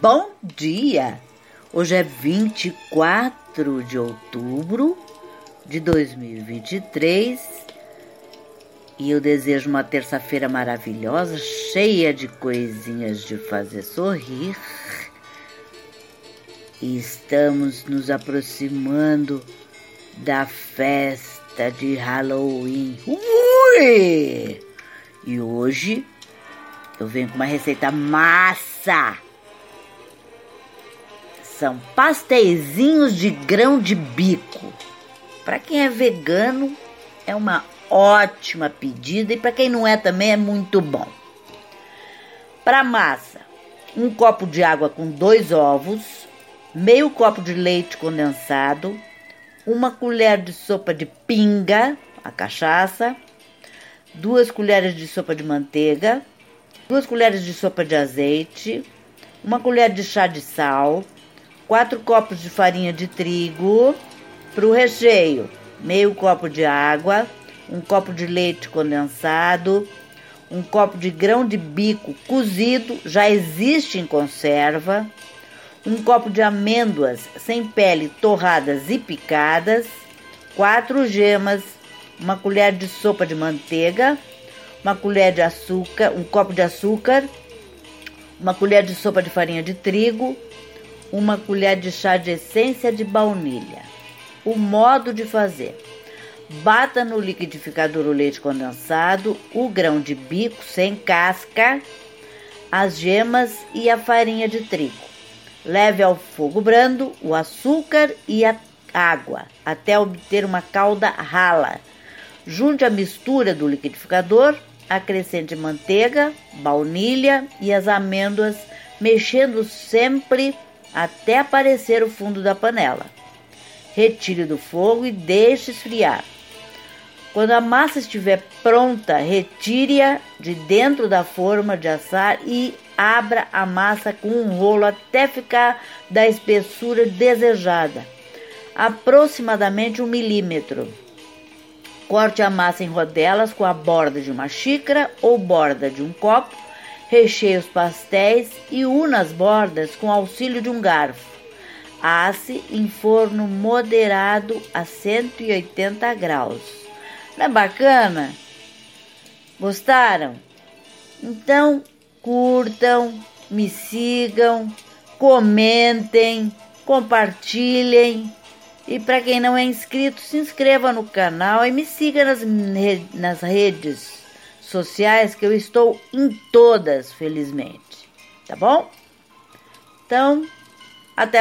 Bom dia! Hoje é 24 de outubro de 2023 e eu desejo uma terça-feira maravilhosa, cheia de coisinhas de fazer sorrir. E estamos nos aproximando da festa de Halloween. Ui! E hoje eu venho com uma receita massa. São pastéisinhos de grão de bico. Para quem é vegano, é uma ótima pedida e para quem não é também é muito bom. Para massa, um copo de água com dois ovos, meio copo de leite condensado, uma colher de sopa de pinga, a cachaça, duas colheres de sopa de manteiga, duas colheres de sopa de azeite, uma colher de chá de sal, quatro copos de farinha de trigo. Para o recheio, meio copo de água, um copo de leite condensado, um copo de grão de bico cozido, já existe em conserva, um copo de amêndoas sem pele torradas e picadas, quatro gemas, uma colher de sopa de manteiga, uma colher de açúcar, um copo de açúcar, uma colher de sopa de farinha de trigo, uma colher de chá de essência de baunilha. O modo de fazer: bata no liquidificador o leite condensado, o grão de bico sem casca, as gemas e a farinha de trigo. Leve ao fogo brando o açúcar e a água até obter uma calda rala. Junte a mistura do liquidificador acrescente manteiga, baunilha e as amêndoas, mexendo sempre até aparecer o fundo da panela. Retire do fogo e deixe esfriar. Quando a massa estiver pronta, retire-a de dentro da forma de assar e abra a massa com um rolo até ficar da espessura desejada, aproximadamente um milímetro. Corte a massa em rodelas com a borda de uma xícara ou borda de um copo. Recheie os pastéis e una as bordas com auxílio de um garfo. Asse em forno moderado a 180 graus. Não é bacana? Gostaram? Então curtam, me sigam, comentem, compartilhem e para quem não é inscrito, se inscreva no canal e me siga nas, nas redes sociais, que eu estou em todas, felizmente. Tá bom? Então, até